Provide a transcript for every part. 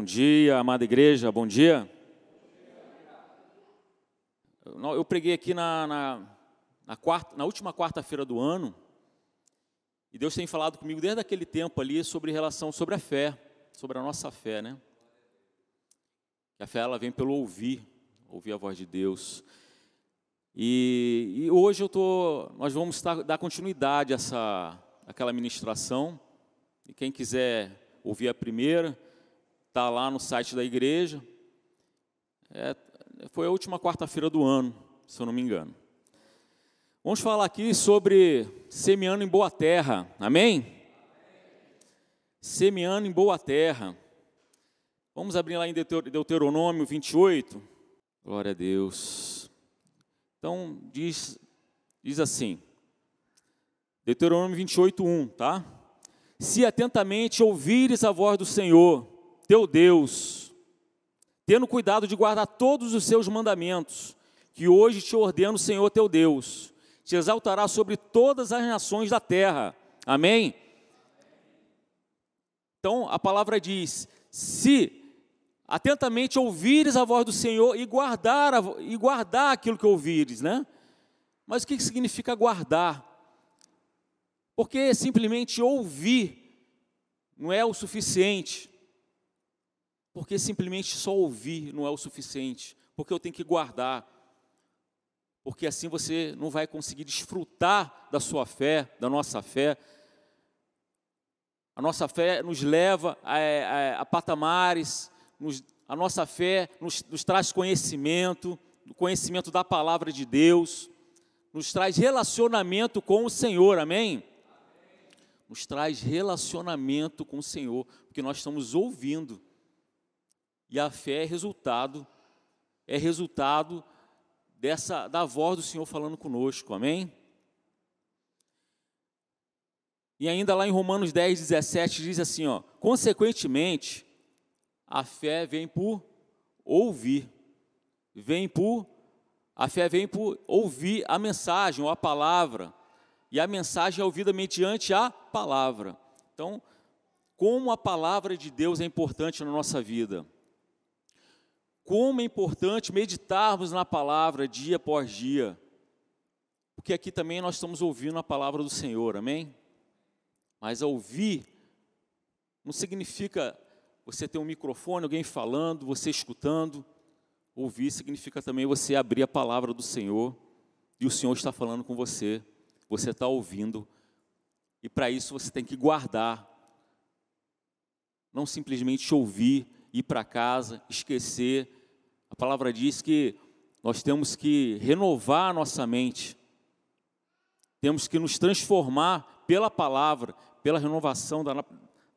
bom dia, amada igreja, bom dia. Eu preguei aqui na, na, na, quarta, na última quarta-feira do ano, e Deus tem falado comigo desde aquele tempo ali sobre relação, sobre a fé, sobre a nossa fé, né? A fé ela vem pelo ouvir, ouvir a voz de Deus. E, e hoje eu tô, nós vamos dar continuidade a essa, aquela ministração. E quem quiser ouvir a primeira, está lá no site da igreja. É, foi a última quarta-feira do ano, se eu não me engano. Vamos falar aqui sobre semeando em boa terra, amém? Semeando em boa terra. Vamos abrir lá em Deuteronômio 28. Glória a Deus. Então, diz, diz assim, Deuteronômio 28, 1, tá? Se atentamente ouvires a voz do Senhor, teu Deus, tendo cuidado de guardar todos os seus mandamentos, que hoje te ordena o Senhor teu Deus, te exaltará sobre todas as nações da terra. Amém? Então a palavra diz: se atentamente ouvires a voz do Senhor e guardar, e guardar aquilo que ouvires, né? Mas o que significa guardar? Porque simplesmente ouvir não é o suficiente porque simplesmente só ouvir não é o suficiente, porque eu tenho que guardar, porque assim você não vai conseguir desfrutar da sua fé, da nossa fé. A nossa fé nos leva a, a, a patamares, nos, a nossa fé nos, nos traz conhecimento, o conhecimento da palavra de Deus, nos traz relacionamento com o Senhor, amém? Nos traz relacionamento com o Senhor, porque nós estamos ouvindo. E a fé é resultado, é resultado dessa da voz do Senhor falando conosco. Amém? E ainda lá em Romanos 10, 17 diz assim, ó, consequentemente, a fé vem por ouvir. Vem por a fé vem por ouvir a mensagem ou a palavra. E a mensagem é ouvida mediante a palavra. Então, como a palavra de Deus é importante na nossa vida como é importante meditarmos na palavra dia após dia, porque aqui também nós estamos ouvindo a palavra do Senhor, amém? Mas ouvir não significa você ter um microfone, alguém falando, você escutando. Ouvir significa também você abrir a palavra do Senhor e o Senhor está falando com você, você está ouvindo, e para isso você tem que guardar, não simplesmente ouvir, ir para casa, esquecer a palavra diz que nós temos que renovar a nossa mente, temos que nos transformar pela palavra, pela renovação da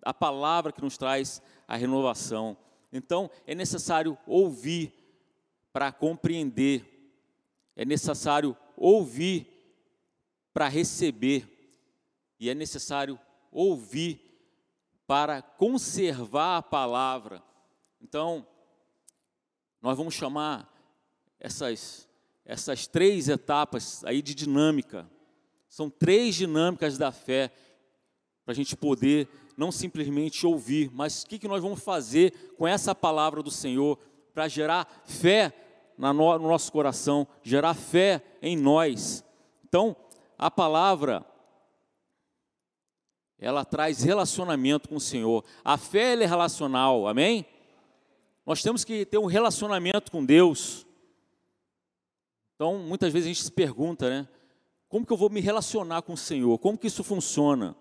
a palavra que nos traz a renovação. Então, é necessário ouvir para compreender, é necessário ouvir para receber, e é necessário ouvir para conservar a palavra. Então, nós vamos chamar essas, essas três etapas aí de dinâmica. São três dinâmicas da fé para a gente poder não simplesmente ouvir, mas o que, que nós vamos fazer com essa palavra do Senhor para gerar fé no, no nosso coração, gerar fé em nós. Então, a palavra ela traz relacionamento com o Senhor. A fé é relacional, amém? Nós temos que ter um relacionamento com Deus. Então, muitas vezes a gente se pergunta, né? Como que eu vou me relacionar com o Senhor? Como que isso funciona?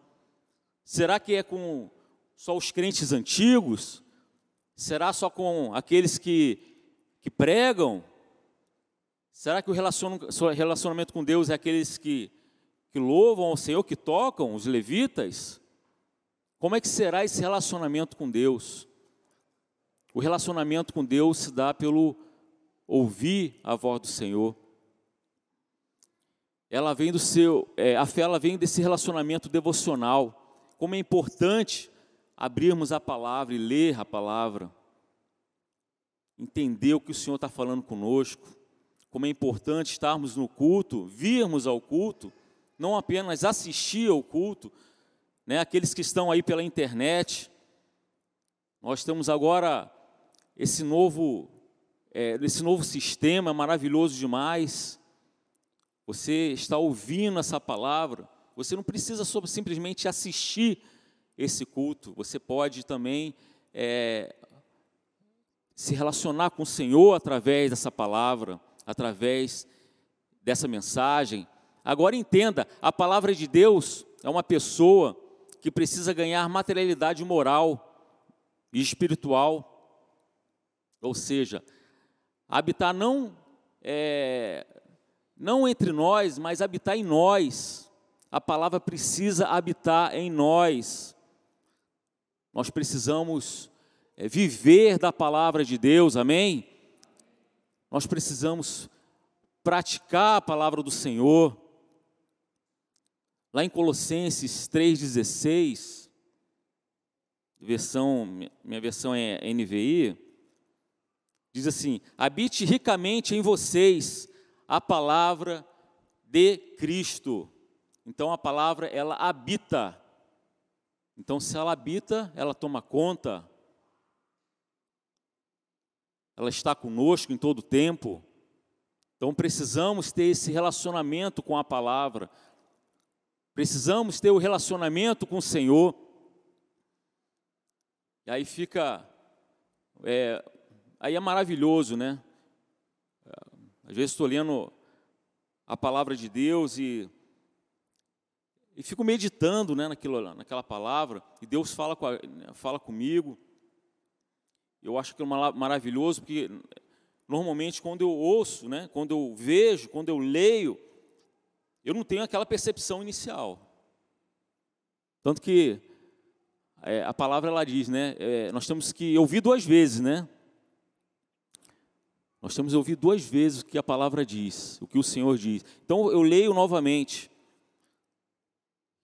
Será que é com só os crentes antigos? Será só com aqueles que, que pregam? Será que o relacionamento com Deus é aqueles que, que louvam ao Senhor, que tocam, os levitas? Como é que será esse relacionamento com Deus? O relacionamento com Deus se dá pelo ouvir a voz do Senhor. Ela vem do seu, é, a fé ela vem desse relacionamento devocional. Como é importante abrirmos a palavra e ler a palavra, entender o que o Senhor está falando conosco. Como é importante estarmos no culto, virmos ao culto, não apenas assistir ao culto, né? Aqueles que estão aí pela internet, Nós temos agora esse novo, é, esse novo sistema maravilhoso demais. Você está ouvindo essa palavra, você não precisa simplesmente assistir esse culto, você pode também é, se relacionar com o Senhor através dessa palavra, através dessa mensagem. Agora entenda, a palavra de Deus é uma pessoa que precisa ganhar materialidade moral e espiritual. Ou seja, habitar não é, não entre nós, mas habitar em nós. A palavra precisa habitar em nós. Nós precisamos é, viver da palavra de Deus, amém? Nós precisamos praticar a palavra do Senhor. Lá em Colossenses 3,16, versão, minha versão é NVI, diz assim: habite ricamente em vocês a palavra de Cristo. Então a palavra ela habita. Então se ela habita, ela toma conta. Ela está conosco em todo o tempo. Então precisamos ter esse relacionamento com a palavra. Precisamos ter o relacionamento com o Senhor. E aí fica, é, aí é maravilhoso, né? Às vezes estou lendo a palavra de Deus e, e fico meditando né, naquilo, naquela palavra, e Deus fala, com a, fala comigo. Eu acho que é maravilhoso, porque normalmente quando eu ouço, né, quando eu vejo, quando eu leio, eu não tenho aquela percepção inicial. Tanto que é, a palavra ela diz, né? É, nós temos que ouvir duas vezes, né? Nós temos ouvir duas vezes o que a palavra diz, o que o Senhor diz. Então eu leio novamente.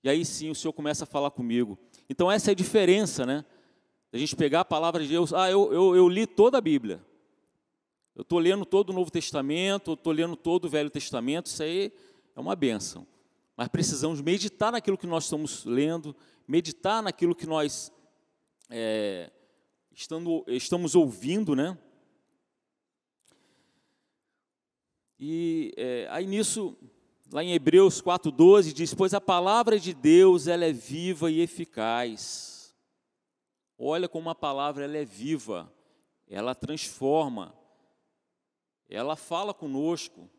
E aí sim o Senhor começa a falar comigo. Então essa é a diferença, né? A gente pegar a palavra de Deus. Ah, eu, eu, eu li toda a Bíblia. Eu estou lendo todo o Novo Testamento, estou lendo todo o Velho Testamento. Isso aí é uma benção. Mas precisamos meditar naquilo que nós estamos lendo, meditar naquilo que nós é, estando, estamos ouvindo, né? E é, aí nisso, lá em Hebreus 4,12, diz, pois a palavra de Deus, ela é viva e eficaz. Olha como a palavra ela é viva, ela transforma, ela fala conosco,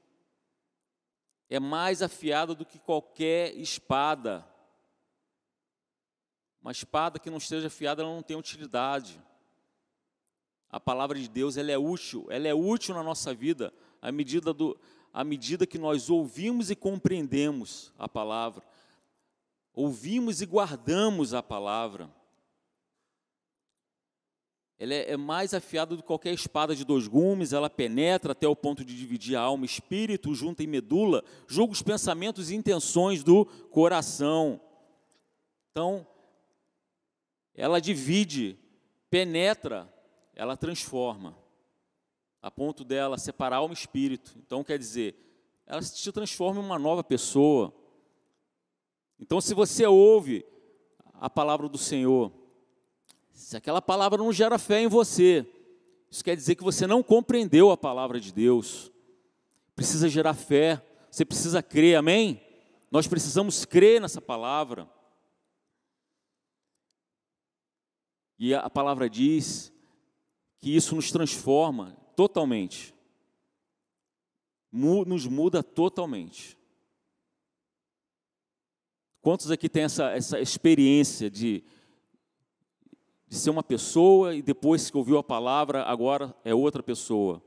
é mais afiada do que qualquer espada. Uma espada que não esteja afiada, ela não tem utilidade. A palavra de Deus, ela é útil, ela é útil na nossa vida, à medida, do, à medida que nós ouvimos e compreendemos a palavra. Ouvimos e guardamos a palavra ela é, é mais afiada do que qualquer espada de dois gumes, ela penetra até o ponto de dividir a alma, espírito, junta e medula, julga os pensamentos e intenções do coração. Então, ela divide, penetra, ela transforma, a ponto dela separar alma e espírito. Então, quer dizer, ela se transforma em uma nova pessoa. Então, se você ouve a palavra do Senhor, se aquela palavra não gera fé em você, isso quer dizer que você não compreendeu a palavra de Deus. Precisa gerar fé, você precisa crer, amém? Nós precisamos crer nessa palavra. E a palavra diz que isso nos transforma totalmente, nos muda totalmente. Quantos aqui têm essa, essa experiência de de ser uma pessoa e depois que ouviu a palavra, agora é outra pessoa.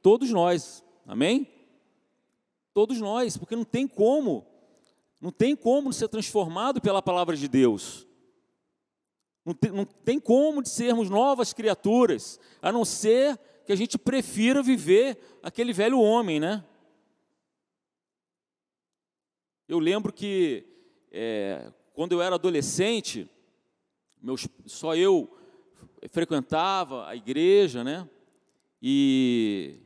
Todos nós, amém? Todos nós, porque não tem como, não tem como ser transformado pela palavra de Deus. Não tem, não tem como de sermos novas criaturas, a não ser que a gente prefira viver aquele velho homem, né? Eu lembro que é, quando eu era adolescente, meus, só eu frequentava a igreja, né? E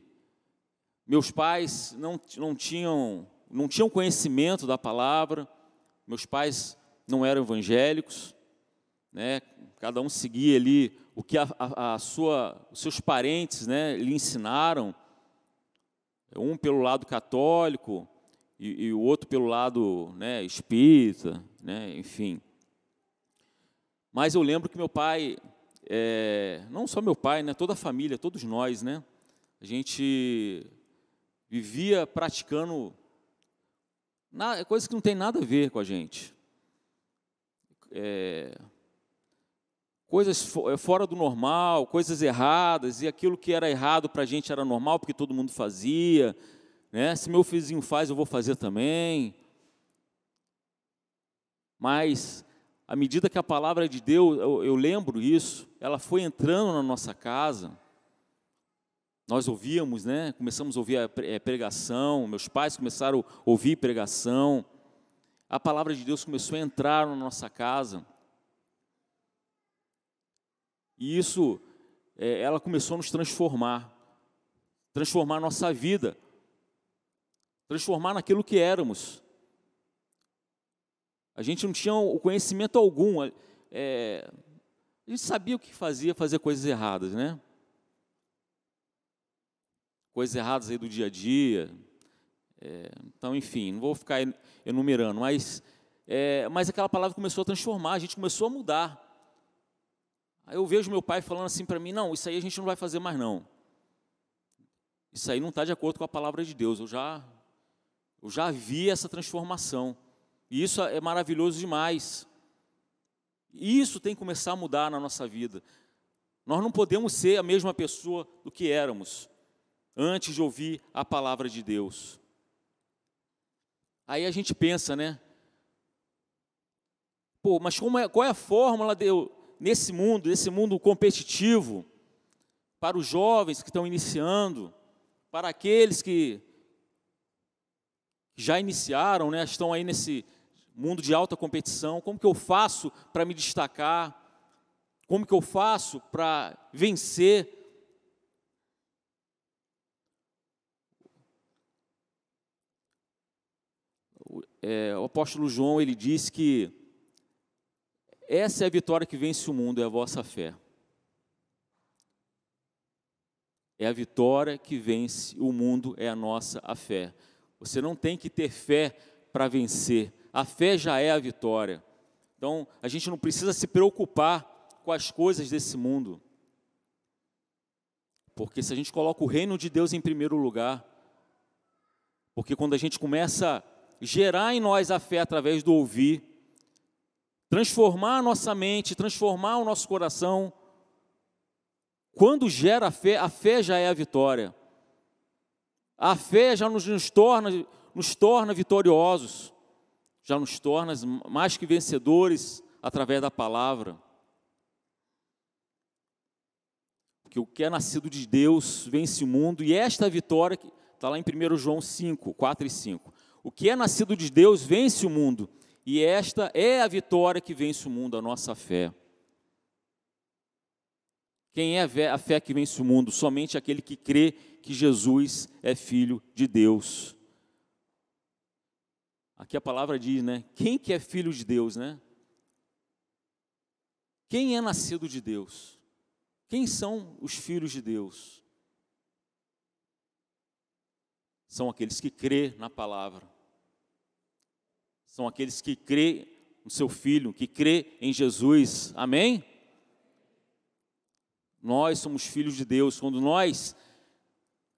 meus pais não, não, tinham, não tinham conhecimento da palavra, meus pais não eram evangélicos, né? cada um seguia ali o que a, a, a sua, os seus parentes né, lhe ensinaram, um pelo lado católico e, e o outro pelo lado né, espírita, né, enfim. Mas eu lembro que meu pai, é, não só meu pai, né, toda a família, todos nós, né, a gente vivia praticando na, coisas que não tem nada a ver com a gente. É, coisas é, fora do normal, coisas erradas, e aquilo que era errado para a gente era normal porque todo mundo fazia. Né? Se meu vizinho faz, eu vou fazer também. Mas, à medida que a palavra de Deus, eu, eu lembro isso, ela foi entrando na nossa casa. Nós ouvíamos, né? Começamos a ouvir a é, pregação, meus pais começaram a ouvir pregação. A palavra de Deus começou a entrar na nossa casa. E isso, é, ela começou a nos transformar, transformar a nossa vida, transformar naquilo que éramos. A gente não tinha o conhecimento algum, é, a gente sabia o que fazia, fazer coisas erradas, né? Coisas erradas aí do dia a dia. É, então, enfim, não vou ficar enumerando, mas, é, mas aquela palavra começou a transformar, a gente começou a mudar. Aí eu vejo meu pai falando assim para mim: não, isso aí a gente não vai fazer mais não. Isso aí não está de acordo com a palavra de Deus. Eu já, eu já vi essa transformação. E isso é maravilhoso demais. E isso tem que começar a mudar na nossa vida. Nós não podemos ser a mesma pessoa do que éramos antes de ouvir a palavra de Deus. Aí a gente pensa, né? Pô, mas é, qual é a fórmula de eu, nesse mundo, nesse mundo competitivo, para os jovens que estão iniciando, para aqueles que já iniciaram, né, estão aí nesse mundo de alta competição, como que eu faço para me destacar? Como que eu faço para vencer? É, o apóstolo João ele diz que essa é a vitória que vence o mundo, é a vossa fé. É a vitória que vence o mundo, é a nossa a fé. Você não tem que ter fé para vencer. A fé já é a vitória. Então, a gente não precisa se preocupar com as coisas desse mundo. Porque se a gente coloca o reino de Deus em primeiro lugar, porque quando a gente começa a gerar em nós a fé através do ouvir, transformar a nossa mente, transformar o nosso coração. Quando gera a fé, a fé já é a vitória. A fé já nos, nos, torna, nos torna vitoriosos, já nos torna mais que vencedores através da palavra. Porque o que é nascido de Deus vence o mundo, e esta vitória, está lá em 1 João 5, 4 e 5. O que é nascido de Deus vence o mundo, e esta é a vitória que vence o mundo, a nossa fé. Quem é a fé que vence o mundo? Somente aquele que crê que Jesus é filho de Deus. Aqui a palavra diz, né? Quem que é filho de Deus, né? Quem é nascido de Deus? Quem são os filhos de Deus? São aqueles que crê na palavra são aqueles que crê no seu filho, que crê em Jesus. Amém? Nós somos filhos de Deus. Quando nós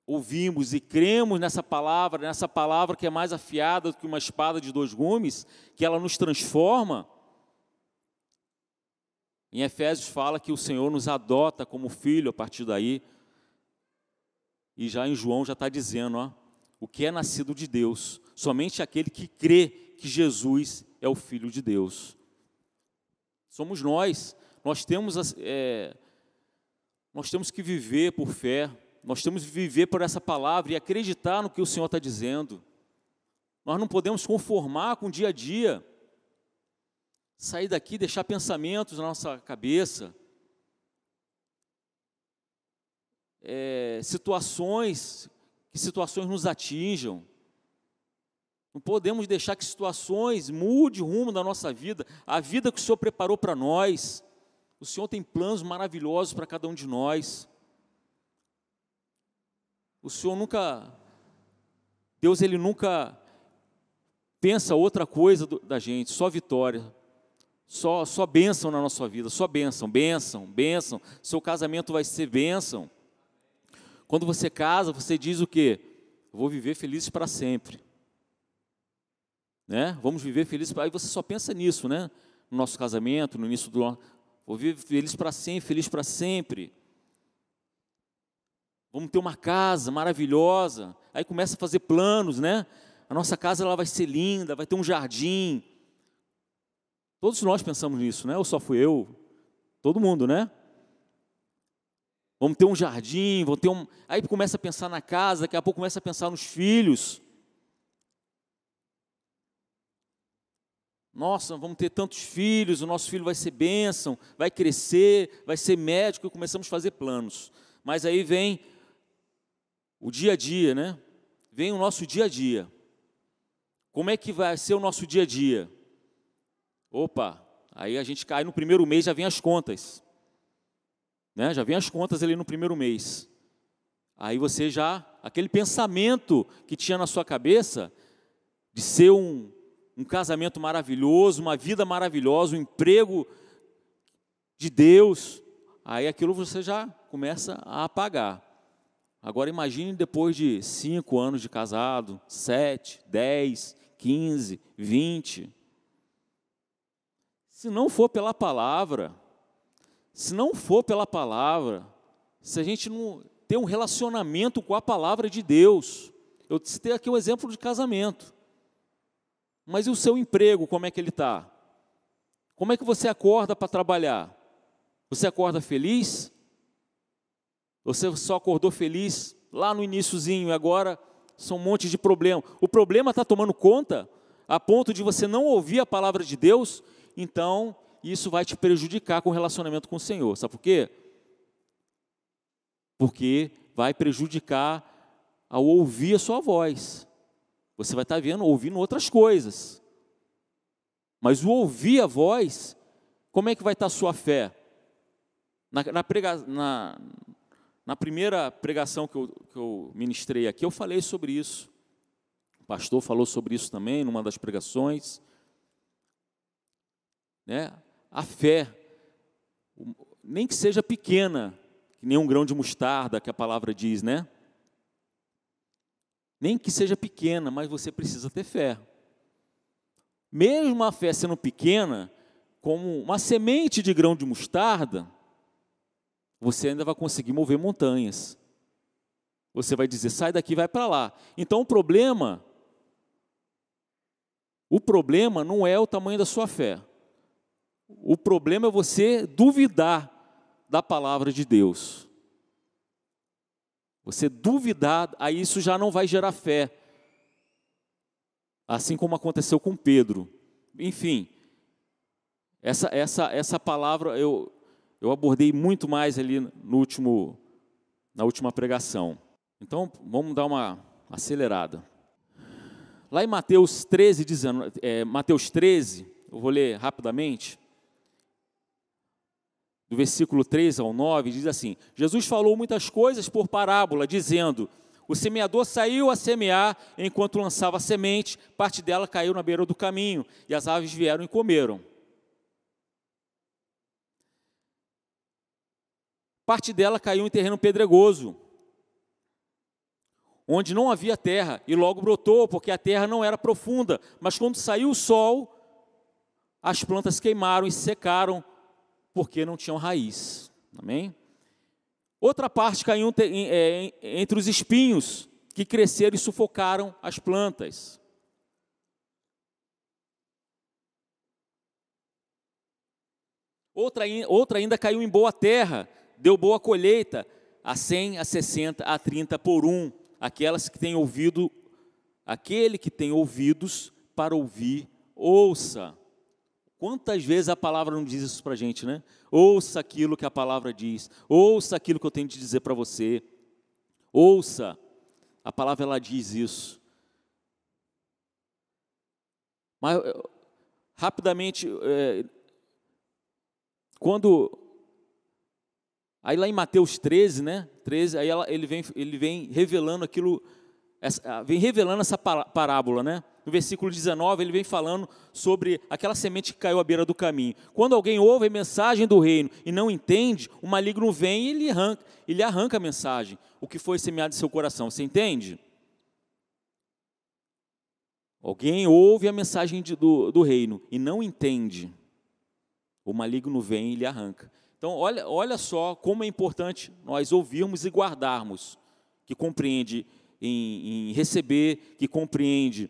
ouvimos e cremos nessa palavra, nessa palavra que é mais afiada do que uma espada de dois gumes, que ela nos transforma. Em Efésios fala que o Senhor nos adota como filho a partir daí. E já em João já está dizendo, ó, o que é nascido de Deus, somente aquele que crê que Jesus é o Filho de Deus. Somos nós, nós temos, é, nós temos que viver por fé, nós temos que viver por essa palavra e acreditar no que o Senhor está dizendo. Nós não podemos conformar com o dia a dia, sair daqui, deixar pensamentos na nossa cabeça, é, situações, que situações nos atinjam. Não podemos deixar que situações mude o rumo da nossa vida, a vida que o Senhor preparou para nós. O Senhor tem planos maravilhosos para cada um de nós. O Senhor nunca, Deus ele nunca pensa outra coisa do, da gente, só vitória, só, só bênção na nossa vida, só bênção, bênção, bênção. Seu casamento vai ser bênção. Quando você casa, você diz o quê? Vou viver feliz para sempre. Né? Vamos viver felizes. Aí você só pensa nisso, né? No nosso casamento, no início do Vou viver feliz para sempre, feliz para sempre. Vamos ter uma casa maravilhosa. Aí começa a fazer planos, né? A nossa casa ela vai ser linda, vai ter um jardim. Todos nós pensamos nisso, né? Ou só fui eu? Todo mundo, né? Vamos ter um jardim, vamos ter um. Aí começa a pensar na casa, daqui a pouco começa a pensar nos filhos. Nossa, vamos ter tantos filhos, o nosso filho vai ser bênção, vai crescer, vai ser médico, e começamos a fazer planos. Mas aí vem o dia a dia, né? Vem o nosso dia a dia. Como é que vai ser o nosso dia a dia? Opa, aí a gente cai no primeiro mês, já vem as contas. Né? Já vem as contas ali no primeiro mês. Aí você já, aquele pensamento que tinha na sua cabeça de ser um, um casamento maravilhoso, uma vida maravilhosa, um emprego de Deus, aí aquilo você já começa a apagar. Agora imagine depois de cinco anos de casado, sete, dez, quinze, vinte. Se não for pela palavra, se não for pela palavra, se a gente não ter um relacionamento com a palavra de Deus, eu citei aqui um exemplo de casamento. Mas e o seu emprego, como é que ele está? Como é que você acorda para trabalhar? Você acorda feliz? Você só acordou feliz lá no iníciozinho e agora são um monte de problema. O problema está tomando conta a ponto de você não ouvir a palavra de Deus, então isso vai te prejudicar com o relacionamento com o Senhor. Sabe por quê? Porque vai prejudicar ao ouvir a sua voz. Você vai estar vendo, ouvindo outras coisas. Mas o ouvir a voz, como é que vai estar a sua fé? Na, na, prega, na, na primeira pregação que eu, que eu ministrei aqui, eu falei sobre isso. O pastor falou sobre isso também, numa das pregações. Né? A fé, nem que seja pequena, que nem um grão de mostarda, que a palavra diz, né? Nem que seja pequena, mas você precisa ter fé. Mesmo a fé sendo pequena, como uma semente de grão de mostarda, você ainda vai conseguir mover montanhas. Você vai dizer, sai daqui, vai para lá. Então o problema, o problema não é o tamanho da sua fé. O problema é você duvidar da palavra de Deus. Você duvidar, aí isso já não vai gerar fé. Assim como aconteceu com Pedro. Enfim, essa, essa, essa palavra eu, eu abordei muito mais ali no último, na última pregação. Então, vamos dar uma acelerada. Lá em Mateus 13, 19, é, Mateus 13, eu vou ler rapidamente do versículo 3 ao 9, diz assim: Jesus falou muitas coisas por parábola, dizendo: O semeador saiu a semear enquanto lançava semente, parte dela caiu na beira do caminho, e as aves vieram e comeram. Parte dela caiu em terreno pedregoso, onde não havia terra, e logo brotou, porque a terra não era profunda. Mas quando saiu o sol, as plantas queimaram e secaram, porque não tinham raiz. Amém? Outra parte caiu é, entre os espinhos que cresceram e sufocaram as plantas. Outra, outra ainda caiu em boa terra, deu boa colheita, a 100, a 60, a 30 por um. Aquelas que têm ouvido, aquele que tem ouvidos para ouvir, ouça. Quantas vezes a palavra não diz isso para a gente, né? Ouça aquilo que a palavra diz, ouça aquilo que eu tenho de dizer para você, ouça, a palavra ela diz isso. Mas, rapidamente, é, quando Aí lá em Mateus 13, né? 13, aí ela, ele, vem, ele vem revelando aquilo, essa, vem revelando essa parábola, né? No versículo 19, ele vem falando sobre aquela semente que caiu à beira do caminho. Quando alguém ouve a mensagem do reino e não entende, o maligno vem e ele arranca, ele arranca a mensagem, o que foi semeado em seu coração. Você entende? Alguém ouve a mensagem de, do, do reino e não entende, o maligno vem e lhe arranca. Então, olha, olha só como é importante nós ouvirmos e guardarmos, que compreende em, em receber, que compreende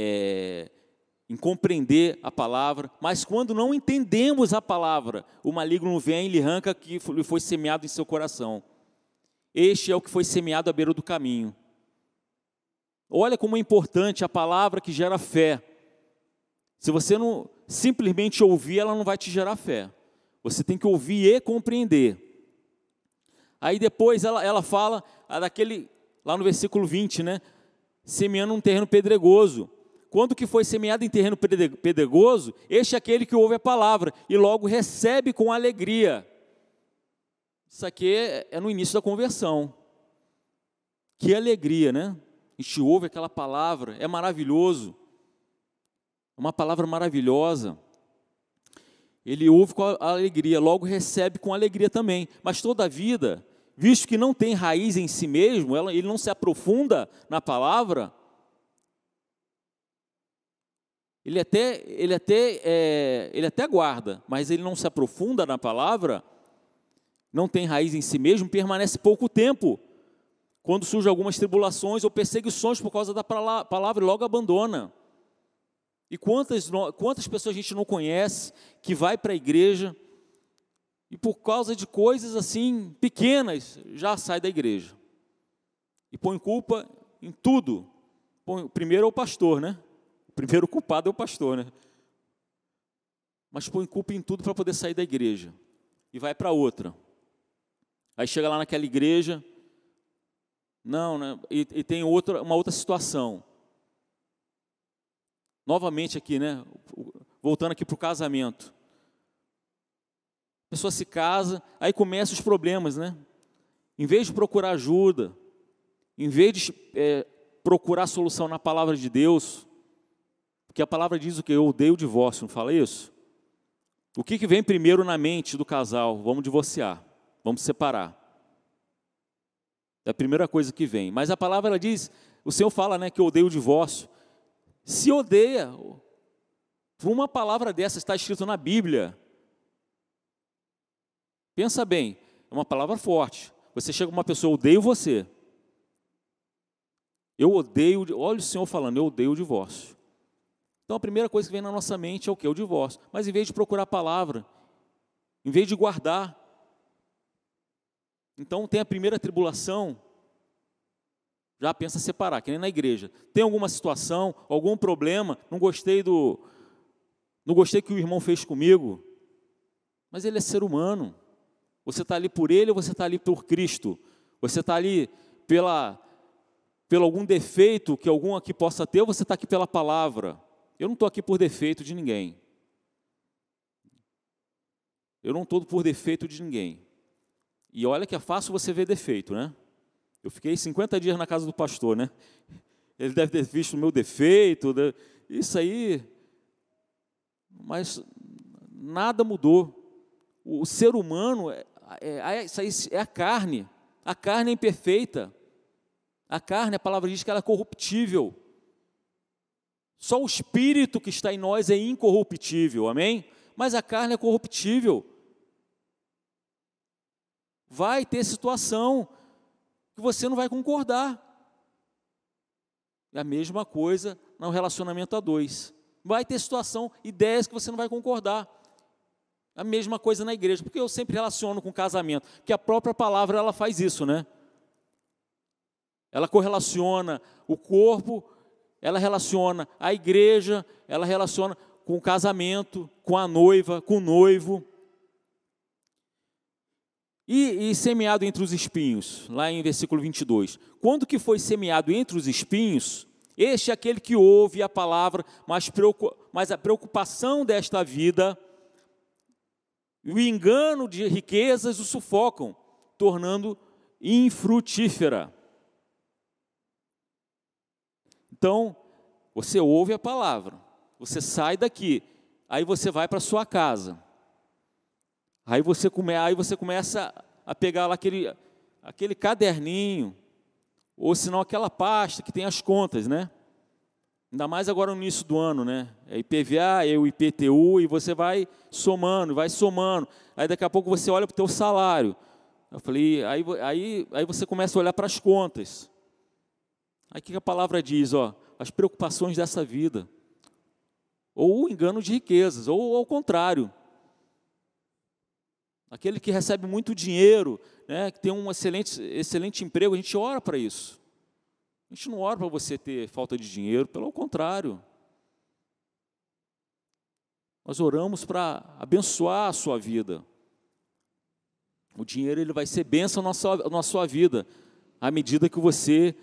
é, em compreender a palavra, mas quando não entendemos a palavra, o maligno vem e lhe arranca que lhe foi semeado em seu coração. Este é o que foi semeado à beira do caminho. Olha como é importante a palavra que gera fé. Se você não simplesmente ouvir, ela não vai te gerar fé. Você tem que ouvir e compreender. Aí depois ela, ela fala daquele, lá no versículo 20, né? Semeando um terreno pedregoso. Quando que foi semeado em terreno pedregoso, este é aquele que ouve a palavra e logo recebe com alegria. Isso aqui é, é no início da conversão. Que alegria, né? A gente ouve aquela palavra, é maravilhoso. Uma palavra maravilhosa ele ouve com alegria, logo recebe com alegria também. Mas toda a vida, visto que não tem raiz em si mesmo, ele não se aprofunda na palavra, ele até, ele até, é, ele até guarda, mas ele não se aprofunda na palavra, não tem raiz em si mesmo, permanece pouco tempo. Quando surgem algumas tribulações ou perseguições por causa da palavra, logo abandona. E quantas, quantas pessoas a gente não conhece que vai para a igreja e por causa de coisas assim pequenas já sai da igreja e põe culpa em tudo. Põe, primeiro é o pastor, né? Primeiro culpado é o pastor, né? Mas põe culpa em tudo para poder sair da igreja e vai para outra. Aí chega lá naquela igreja, não, né? E, e tem outra, uma outra situação novamente aqui, né? Voltando aqui para o casamento. A pessoa se casa, aí começam os problemas, né? Em vez de procurar ajuda, em vez de é, procurar solução na palavra de Deus, porque a palavra diz o que? Eu odeio o divórcio, não fala isso? O que, que vem primeiro na mente do casal? Vamos divorciar, vamos separar. É a primeira coisa que vem. Mas a palavra ela diz, o Senhor fala né, que eu odeio o divórcio se odeia. Uma palavra dessa está escrito na Bíblia. Pensa bem, é uma palavra forte. Você chega uma pessoa, odeio você. Eu odeio, olha o Senhor falando, eu odeio o divórcio. Então a primeira coisa que vem na nossa mente é o que? O divórcio. Mas em vez de procurar a palavra, em vez de guardar, então tem a primeira tribulação, já pensa separar, que nem na igreja. Tem alguma situação, algum problema, não gostei do não gostei que o irmão fez comigo. Mas ele é ser humano. Você está ali por ele ou você está ali por Cristo? Você está ali pela pelo algum defeito que algum aqui possa ter, ou você está aqui pela palavra? Eu não estou aqui por defeito de ninguém. Eu não estou por defeito de ninguém. E olha que é fácil você ver defeito, né? Eu fiquei 50 dias na casa do pastor, né? Ele deve ter visto o meu defeito, né? isso aí. Mas nada mudou. O, ser humano, é, é, é, é a carne. A carne é imperfeita. A carne, a palavra diz que ela é corruptível. Só o espírito que está em nós é incorruptível, amém? Mas a carne é corruptível. Vai ter situação que você não vai concordar. É a mesma coisa no relacionamento a dois. Vai ter situação, ideias que você não vai concordar. A mesma coisa na igreja, porque eu sempre relaciono com casamento, porque a própria palavra ela faz isso, né? Ela correlaciona o corpo, ela relaciona a igreja, ela relaciona com o casamento, com a noiva, com o noivo. E, e, semeado entre os espinhos, lá em versículo 22. Quando que foi semeado entre os espinhos, este é aquele que ouve a palavra, mas, mas a preocupação desta vida E o engano de riquezas o sufocam, tornando infrutífera. Então, você ouve a palavra, você sai daqui, aí você vai para sua casa. Aí você, come, aí você começa a pegar lá aquele, aquele caderninho, ou senão aquela pasta que tem as contas, né? Ainda mais agora no início do ano, né? É IPVA, é o IPTU, e você vai somando, vai somando. Aí daqui a pouco você olha para o teu salário. Eu falei, aí, aí, aí você começa a olhar para as contas. Aí o que a palavra diz? Ó, as preocupações dessa vida. Ou o engano de riquezas, ou ao contrário. Aquele que recebe muito dinheiro, né, que tem um excelente, excelente emprego, a gente ora para isso. A gente não ora para você ter falta de dinheiro, pelo contrário. Nós oramos para abençoar a sua vida. O dinheiro ele vai ser bênção na sua, na sua vida, à medida que você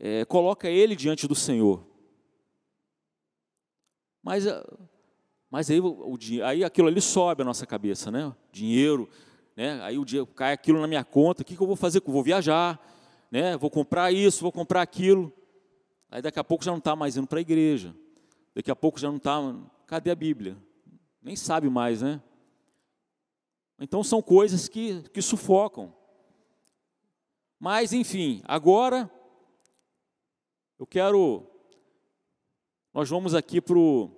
é, coloca ele diante do Senhor. Mas, mas aí, o, aí aquilo ali sobe a nossa cabeça, né? Dinheiro, né? Aí o dia cai aquilo na minha conta, o que, que eu vou fazer? Vou viajar, né? Vou comprar isso, vou comprar aquilo. Aí daqui a pouco já não está mais indo para a igreja. Daqui a pouco já não está. Cadê a Bíblia? Nem sabe mais, né? Então são coisas que, que sufocam. Mas, enfim, agora eu quero. Nós vamos aqui para o.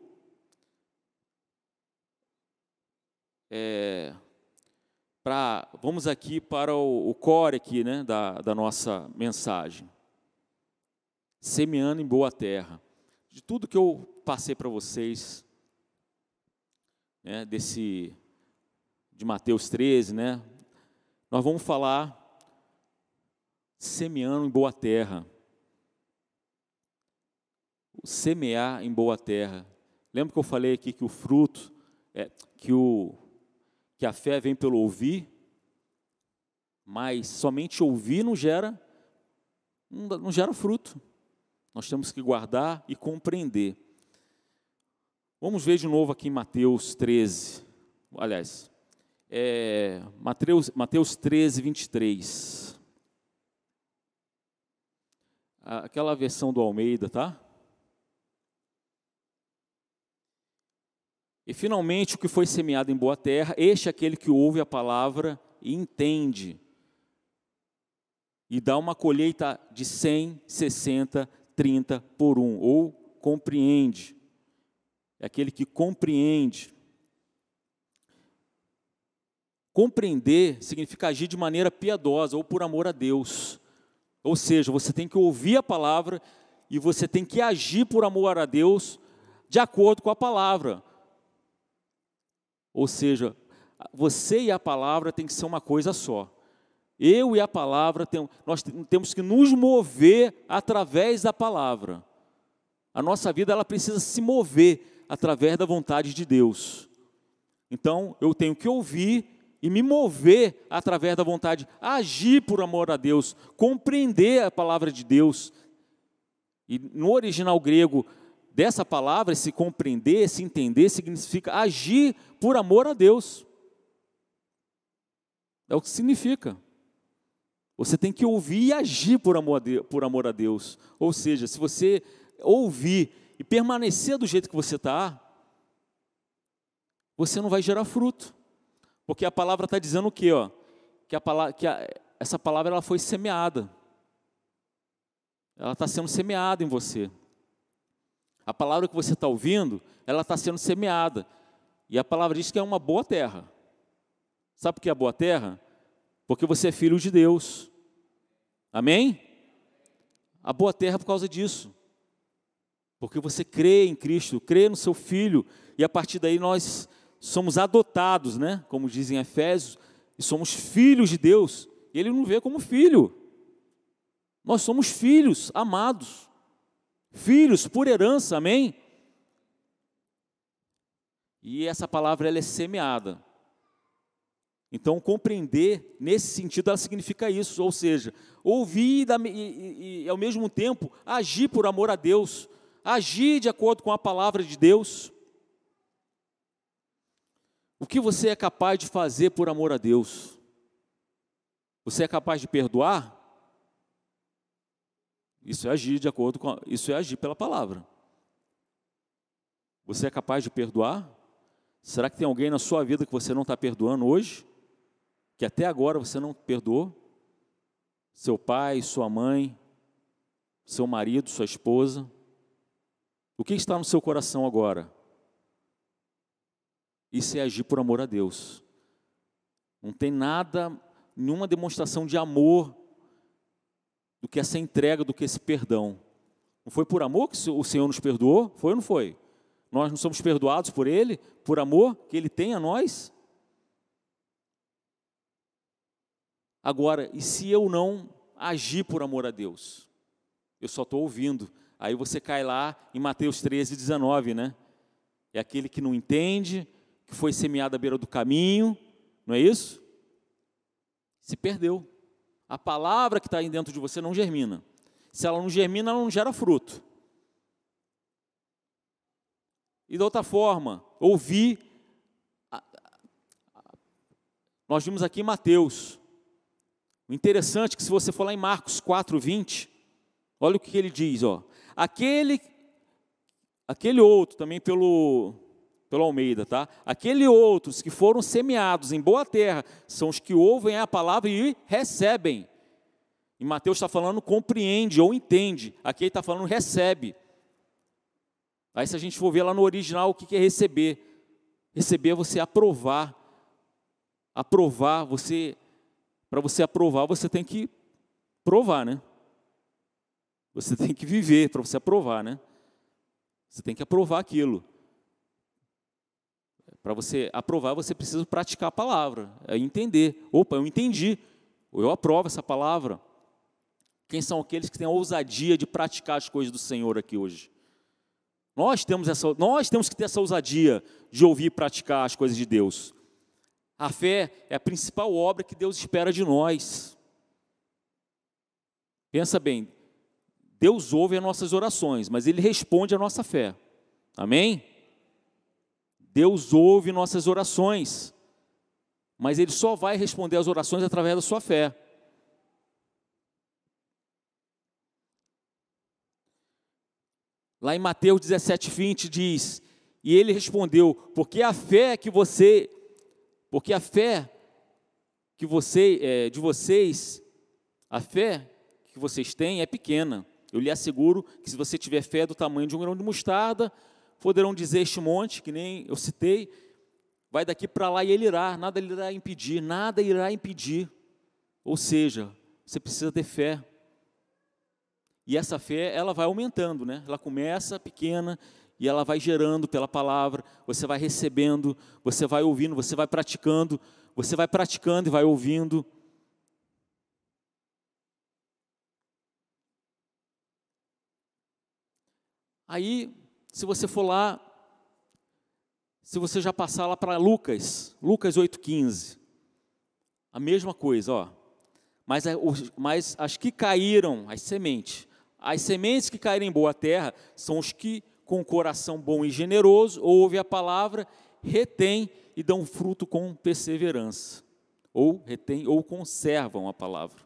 É, vamos aqui para o, o core aqui, né, da, da nossa mensagem. Semeando em boa terra. De tudo que eu passei para vocês, né, desse de Mateus 13, né? Nós vamos falar semeando em boa terra. Semear em boa terra. Lembra que eu falei aqui que o fruto, é, que, o, que a fé vem pelo ouvir, mas somente ouvir não gera, não, gera fruto. Nós temos que guardar e compreender. Vamos ver de novo aqui em Mateus 13. Aliás, é, Mateus, Mateus 13, 23. Aquela versão do Almeida, tá? E finalmente o que foi semeado em boa terra, este é aquele que ouve a palavra e entende. E dá uma colheita de 100, 60, 30 por um, ou compreende. É aquele que compreende. Compreender significa agir de maneira piedosa ou por amor a Deus. Ou seja, você tem que ouvir a palavra e você tem que agir por amor a Deus de acordo com a palavra. Ou seja, você e a palavra tem que ser uma coisa só. Eu e a palavra, nós temos que nos mover através da palavra. A nossa vida ela precisa se mover através da vontade de Deus. Então, eu tenho que ouvir e me mover através da vontade, agir por amor a Deus, compreender a palavra de Deus. E no original grego dessa palavra, se compreender, se entender, significa agir por amor a Deus. É o que significa. Você tem que ouvir e agir por amor, a Deus, por amor a Deus. Ou seja, se você ouvir e permanecer do jeito que você está, você não vai gerar fruto. Porque a palavra está dizendo o quê? Ó? Que, a palavra, que a, essa palavra ela foi semeada. Ela está sendo semeada em você. A palavra que você está ouvindo, ela está sendo semeada. E a palavra diz que é uma boa terra. Sabe por que é boa terra? Porque você é filho de Deus. Amém? A boa terra é por causa disso. Porque você crê em Cristo, crê no seu Filho, e a partir daí nós somos adotados, né? Como dizem Efésios, e somos filhos de Deus. E Ele não vê como filho. Nós somos filhos amados, filhos por herança, amém? E essa palavra ela é semeada. Então, compreender, nesse sentido, ela significa isso, ou seja, ouvir e, e, e, ao mesmo tempo, agir por amor a Deus, agir de acordo com a palavra de Deus. O que você é capaz de fazer por amor a Deus? Você é capaz de perdoar? Isso é agir de acordo com, isso é agir pela palavra. Você é capaz de perdoar? Será que tem alguém na sua vida que você não está perdoando hoje? Que até agora você não perdoou? Seu pai, sua mãe, seu marido, sua esposa? O que está no seu coração agora? Isso é agir por amor a Deus. Não tem nada, nenhuma demonstração de amor do que essa entrega, do que esse perdão. Não foi por amor que o Senhor nos perdoou? Foi ou não foi? Nós não somos perdoados por Ele, por amor que Ele tem a nós? Agora, e se eu não agir por amor a Deus? Eu só estou ouvindo. Aí você cai lá em Mateus 13, 19, né? É aquele que não entende, que foi semeado à beira do caminho, não é isso? Se perdeu. A palavra que está aí dentro de você não germina. Se ela não germina, ela não gera fruto. E de outra forma, ouvir. Nós vimos aqui em Mateus. O interessante é que se você for lá em Marcos 4, 20, olha o que ele diz, ó. Aquele, aquele outro, também pelo, pelo Almeida, tá? Aquele outros que foram semeados em boa terra são os que ouvem a palavra e recebem. E Mateus está falando compreende ou entende. Aqui ele está falando recebe. Aí se a gente for ver lá no original o que é receber. Receber é você aprovar. Aprovar, você para você aprovar, você tem que provar, né? Você tem que viver para você aprovar, né? Você tem que aprovar aquilo. Para você aprovar, você precisa praticar a palavra, é entender. Opa, eu entendi. Eu aprovo essa palavra. Quem são aqueles que têm a ousadia de praticar as coisas do Senhor aqui hoje? Nós temos, essa, nós temos que ter essa ousadia de ouvir e praticar as coisas de Deus. A fé é a principal obra que Deus espera de nós. Pensa bem, Deus ouve as nossas orações, mas Ele responde à nossa fé. Amém? Deus ouve nossas orações, mas Ele só vai responder às orações através da sua fé. Lá em Mateus 17, 20 diz: E ele respondeu: Porque a fé que você, porque a fé que você, é, de vocês, a fé que vocês têm é pequena. Eu lhe asseguro que se você tiver fé do tamanho de um grão de mostarda, poderão dizer este monte, que nem eu citei, vai daqui para lá e ele irá, nada lhe irá impedir, nada irá impedir. Ou seja, você precisa ter fé. E essa fé, ela vai aumentando, né? Ela começa pequena e ela vai gerando pela palavra, você vai recebendo, você vai ouvindo, você vai praticando, você vai praticando e vai ouvindo. Aí, se você for lá, se você já passar lá para Lucas, Lucas 8,15, a mesma coisa, ó. Mas, mas as que caíram, as sementes, as sementes que caíram em boa terra são os que, com o coração bom e generoso, ouvem a palavra, retêm e dão fruto com perseverança. Ou retêm ou conservam a palavra.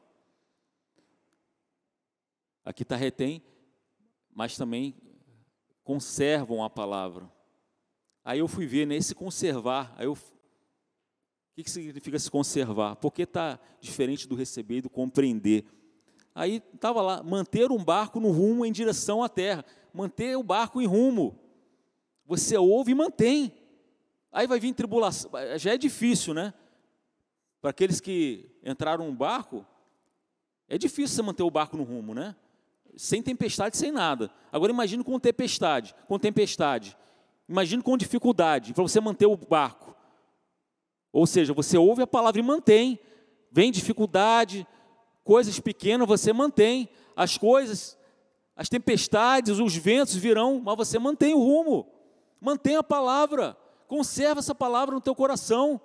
Aqui está retém, mas também conservam a palavra. Aí eu fui ver nesse conservar, aí eu, o que, que significa se conservar? Porque está diferente do receber e do compreender. Aí estava lá, manter um barco no rumo em direção à terra, manter o barco em rumo. Você ouve e mantém. Aí vai vir tribulação, já é difícil, né? Para aqueles que entraram no barco, é difícil você manter o barco no rumo, né? Sem tempestade, sem nada. Agora imagine com tempestade, com tempestade. Imagine com dificuldade para você manter o barco. Ou seja, você ouve a palavra e mantém. Vem dificuldade, coisas pequenas você mantém. As coisas, as tempestades, os ventos virão, mas você mantém o rumo. Mantém a palavra. Conserva essa palavra no teu coração.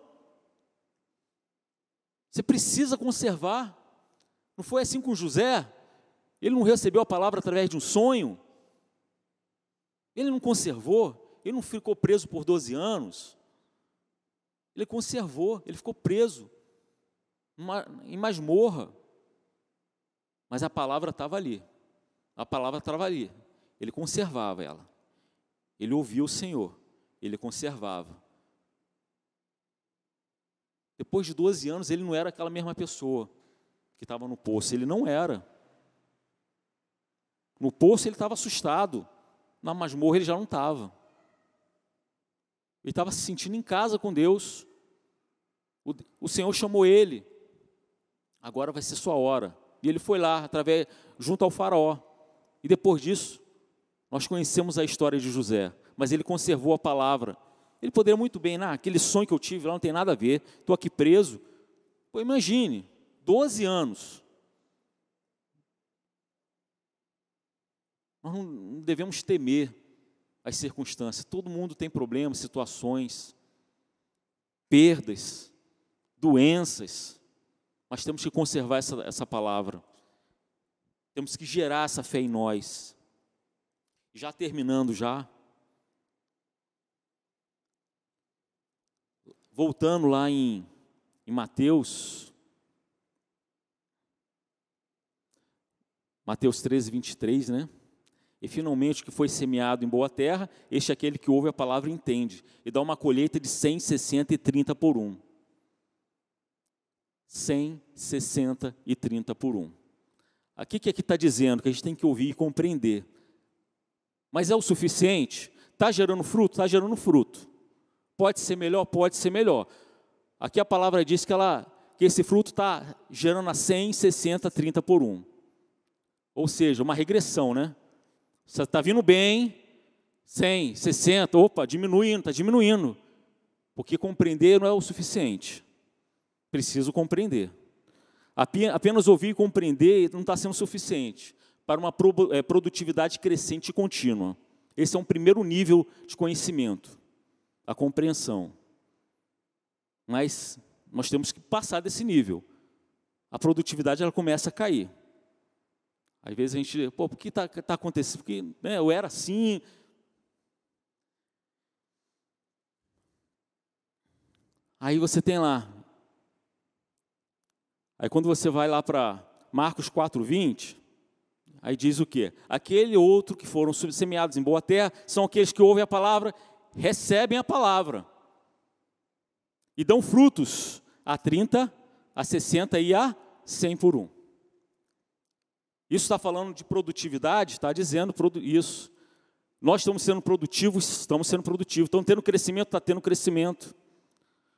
Você precisa conservar. Não foi assim com José? Ele não recebeu a palavra através de um sonho. Ele não conservou. Ele não ficou preso por 12 anos. Ele conservou, ele ficou preso em masmorra. Mas a palavra estava ali. A palavra estava ali. Ele conservava ela. Ele ouvia o Senhor. Ele conservava. Depois de 12 anos, ele não era aquela mesma pessoa que estava no poço. Ele não era. No poço ele estava assustado. Na masmorra ele já não estava. Ele estava se sentindo em casa com Deus. O, o Senhor chamou ele. Agora vai ser sua hora. E ele foi lá, através, junto ao faraó. E depois disso, nós conhecemos a história de José. Mas ele conservou a palavra. Ele poderia muito bem, ah, aquele sonho que eu tive lá não tem nada a ver, estou aqui preso. Pô, imagine, 12 anos. Nós não devemos temer as circunstâncias. Todo mundo tem problemas, situações, perdas, doenças. Mas temos que conservar essa, essa palavra. Temos que gerar essa fé em nós. Já terminando já. Voltando lá em, em Mateus. Mateus 13, 23, né? E finalmente o que foi semeado em boa terra, este é aquele que ouve a palavra e entende, e dá uma colheita de 100, 60 e 30 por um. 100, 60 e 30 por um. Aqui que aqui está dizendo que a gente tem que ouvir e compreender. Mas é o suficiente? Está gerando fruto? Está gerando fruto. Pode ser melhor? Pode ser melhor. Aqui a palavra diz que, ela, que esse fruto está gerando a 100, 60, 30 por um. Ou seja, uma regressão, né? Você está vindo bem, 100, 60, opa, diminuindo, está diminuindo. Porque compreender não é o suficiente. Preciso compreender. Apenas ouvir e compreender não está sendo suficiente para uma é, produtividade crescente e contínua. Esse é um primeiro nível de conhecimento, a compreensão. Mas nós temos que passar desse nível. A produtividade ela começa a cair. Às vezes a gente, pô, por que está tá acontecendo? Porque né, eu era assim. Aí você tem lá. Aí quando você vai lá para Marcos 4,20, aí diz o quê? Aquele outro que foram semeados em boa terra são aqueles que ouvem a palavra, recebem a palavra e dão frutos a 30, a 60 e a 100 por um. Isso está falando de produtividade? Está dizendo isso. Nós estamos sendo produtivos, estamos sendo produtivos. Estamos tendo crescimento, está tendo crescimento.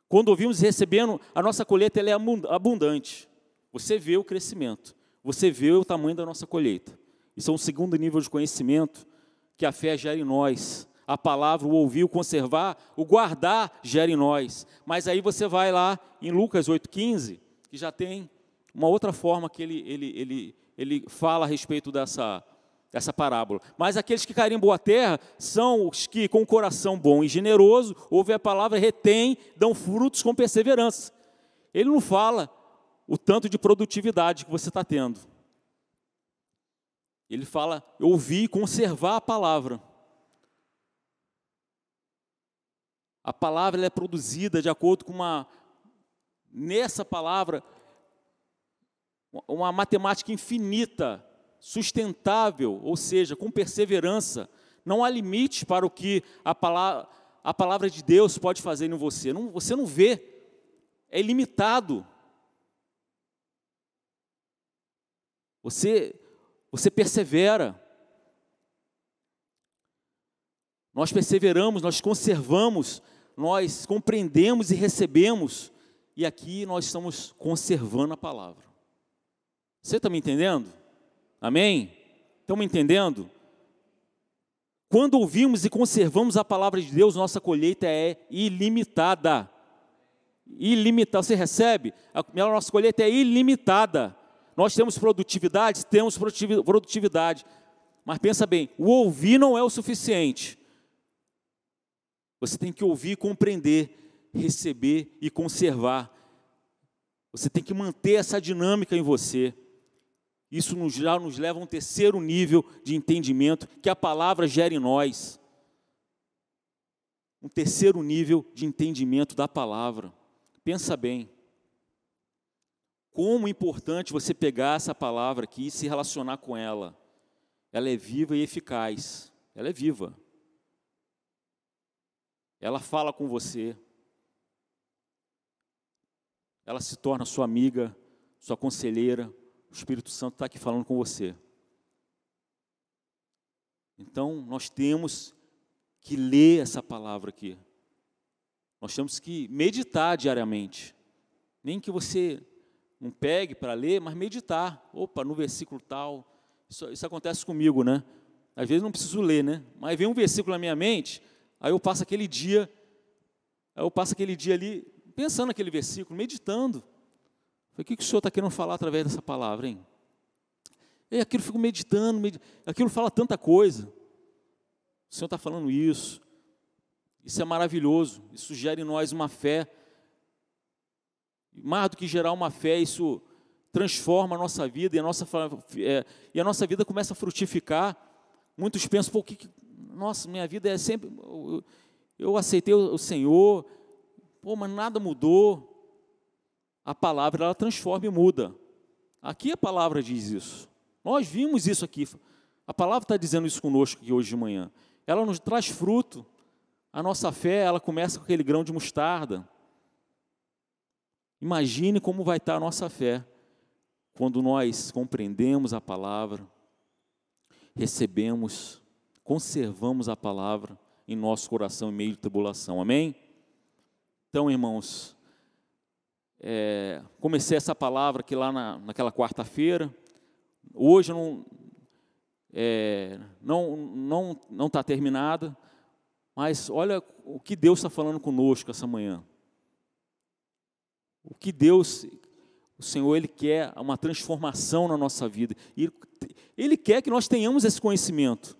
Quando ouvimos recebendo, a nossa colheita é abundante. Você vê o crescimento, você vê o tamanho da nossa colheita. Isso é um segundo nível de conhecimento que a fé gera em nós. A palavra, o ouvir, o conservar, o guardar gera em nós. Mas aí você vai lá em Lucas 8,15, que já tem uma outra forma que ele, ele, ele, ele fala a respeito dessa, dessa parábola. Mas aqueles que em boa terra são os que, com o coração bom e generoso, ouvem a palavra, retém, dão frutos com perseverança. Ele não fala o tanto de produtividade que você está tendo. Ele fala ouvir e conservar a palavra. A palavra é produzida de acordo com uma. Nessa palavra, uma matemática infinita, sustentável, ou seja, com perseverança. Não há limite para o que a palavra, a palavra de Deus pode fazer em você. Não, você não vê, é ilimitado. Você, você persevera. Nós perseveramos, nós conservamos, nós compreendemos e recebemos, e aqui nós estamos conservando a palavra. Você está me entendendo? Amém? Estão me entendendo? Quando ouvimos e conservamos a palavra de Deus, nossa colheita é ilimitada. Ilimitada. Você recebe? A nossa colheita é ilimitada. Nós temos produtividade? Temos produtividade. Mas pensa bem, o ouvir não é o suficiente. Você tem que ouvir, compreender, receber e conservar. Você tem que manter essa dinâmica em você. Isso nos, já nos leva a um terceiro nível de entendimento que a palavra gera em nós. um terceiro nível de entendimento da palavra. Pensa bem. Como é importante você pegar essa palavra aqui e se relacionar com ela. Ela é viva e eficaz. Ela é viva. Ela fala com você. Ela se torna sua amiga, sua conselheira. O Espírito Santo está aqui falando com você. Então, nós temos que ler essa palavra aqui. Nós temos que meditar diariamente. Nem que você não pegue para ler, mas meditar. Opa, no versículo tal. Isso, isso, acontece comigo, né? Às vezes não preciso ler, né? Mas vem um versículo na minha mente, aí eu passo aquele dia, aí eu passo aquele dia ali pensando naquele versículo, meditando. O que, que o Senhor está querendo falar através dessa palavra, hein? E aquilo fico meditando, med... aquilo fala tanta coisa. O Senhor está falando isso. Isso é maravilhoso. Isso gera em nós uma fé. Mais do que gerar uma fé, isso transforma a nossa vida e a nossa, é, e a nossa vida começa a frutificar. Muitos pensam, pô, que, nossa, minha vida é sempre. Eu, eu aceitei o, o Senhor, pô, mas nada mudou. A palavra ela transforma e muda. Aqui a palavra diz isso. Nós vimos isso aqui. A palavra está dizendo isso conosco aqui hoje de manhã ela nos traz fruto. A nossa fé, ela começa com aquele grão de mostarda. Imagine como vai estar a nossa fé quando nós compreendemos a palavra, recebemos, conservamos a palavra em nosso coração em meio de tribulação. Amém? Então, irmãos, é, comecei essa palavra aqui lá na, naquela quarta-feira. Hoje não, é, não não não está terminada, mas olha o que Deus está falando conosco essa manhã. O que Deus, o Senhor, Ele quer uma transformação na nossa vida. E Ele quer que nós tenhamos esse conhecimento.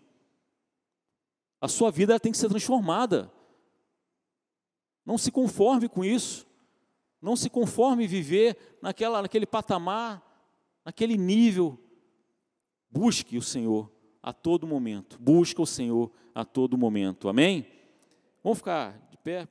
A sua vida tem que ser transformada. Não se conforme com isso. Não se conforme viver naquela, naquele patamar, naquele nível Busque o Senhor a todo momento. Busca o Senhor a todo momento. Amém? Vamos ficar de pé.